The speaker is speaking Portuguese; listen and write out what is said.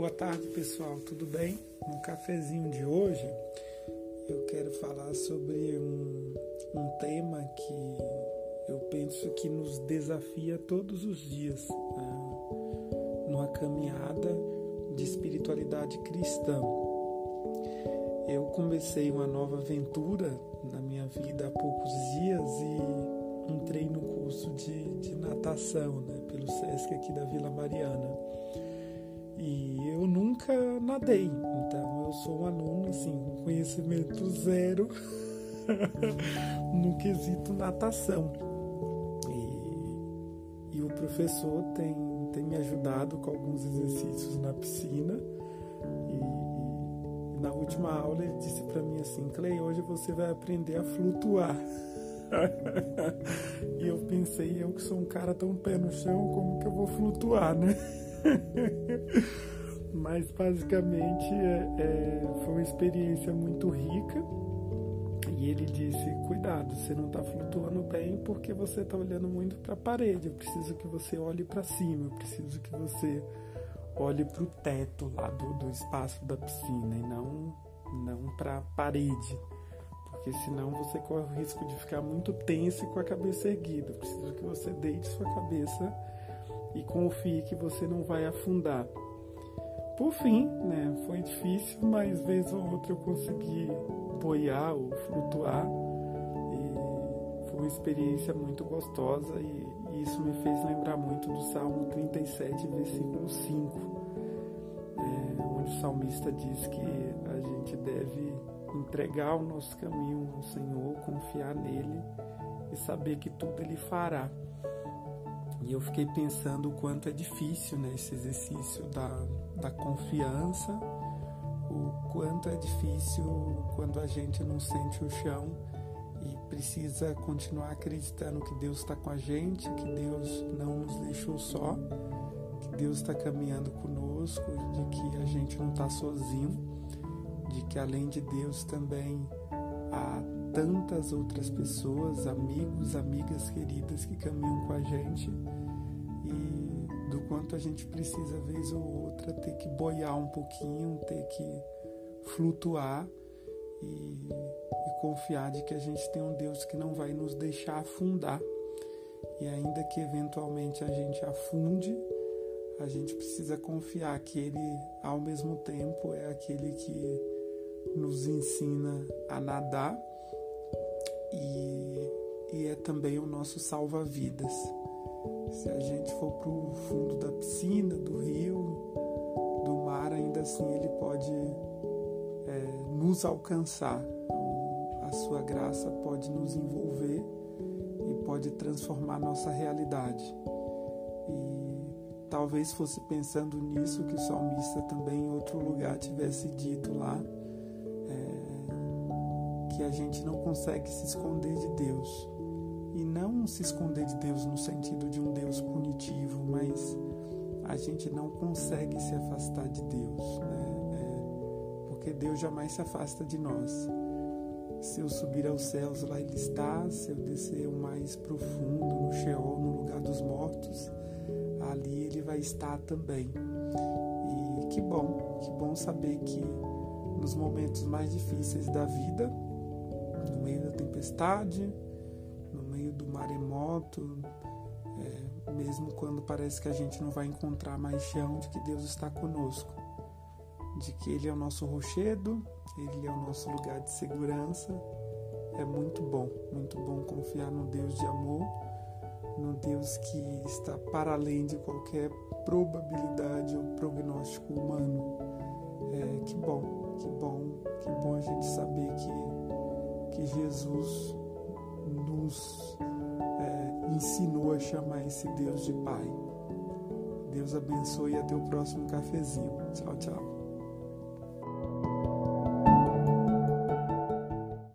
Boa tarde, pessoal. Tudo bem? No cafezinho de hoje, eu quero falar sobre um, um tema que eu penso que nos desafia todos os dias né? numa caminhada de espiritualidade cristã. Eu comecei uma nova aventura na minha vida há poucos dias e entrei no curso de, de natação né, pelo SESC aqui da Vila Mariana. E eu nunca nadei, então eu sou um aluno assim, com conhecimento zero no quesito natação. E, e o professor tem, tem me ajudado com alguns exercícios na piscina. E na última aula ele disse para mim assim, Clay, hoje você vai aprender a flutuar. e eu pensei, eu que sou um cara tão pé no chão, como que eu vou flutuar, né? Mas basicamente é, é, foi uma experiência muito rica. E ele disse: Cuidado, você não está flutuando bem porque você está olhando muito para a parede. Eu preciso que você olhe para cima, eu preciso que você olhe para o teto lá do, do espaço da piscina e não, não para a parede. Porque senão você corre o risco de ficar muito tenso e com a cabeça erguida. Eu preciso que você deite sua cabeça e confie que você não vai afundar. Por fim, né, foi difícil, mas vez ou outra eu consegui boiar ou flutuar e foi uma experiência muito gostosa e isso me fez lembrar muito do Salmo 37, versículo 5, é, onde o salmista diz que a gente deve entregar o nosso caminho ao Senhor, confiar nele e saber que tudo ele fará. E eu fiquei pensando o quanto é difícil né, esse exercício da, da confiança, o quanto é difícil quando a gente não sente o chão e precisa continuar acreditando que Deus está com a gente, que Deus não nos deixou só, que Deus está caminhando conosco, de que a gente não está sozinho, de que além de Deus também há tantas outras pessoas, amigos, amigas queridas que caminham com a gente e do quanto a gente precisa, vez ou outra, ter que boiar um pouquinho, ter que flutuar e, e confiar de que a gente tem um Deus que não vai nos deixar afundar. E ainda que eventualmente a gente afunde, a gente precisa confiar que Ele, ao mesmo tempo, é aquele que nos ensina a nadar e, e é também o nosso salva-vidas. Se a gente for para o fundo da piscina, do rio, do mar, ainda assim ele pode é, nos alcançar. A sua graça pode nos envolver e pode transformar nossa realidade. E talvez fosse pensando nisso que o salmista também em outro lugar tivesse dito lá que a gente não consegue se esconder de Deus. E não se esconder de Deus no sentido de um Deus punitivo, mas a gente não consegue se afastar de Deus, né? É, porque Deus jamais se afasta de nós. Se eu subir aos céus, lá Ele está. Se eu descer o mais profundo, no Sheol, no lugar dos mortos, ali Ele vai estar também. E que bom, que bom saber que nos momentos mais difíceis da vida, no meio da tempestade, no meio do maremoto, é, mesmo quando parece que a gente não vai encontrar mais chão, de que Deus está conosco, de que Ele é o nosso rochedo, Ele é o nosso lugar de segurança. É muito bom, muito bom confiar no Deus de amor, no Deus que está para além de qualquer probabilidade ou prognóstico humano. É, que bom, que bom, que bom a gente saber que Jesus nos é, ensinou a chamar esse Deus de Pai. Deus abençoe e até o próximo cafezinho. Tchau, tchau.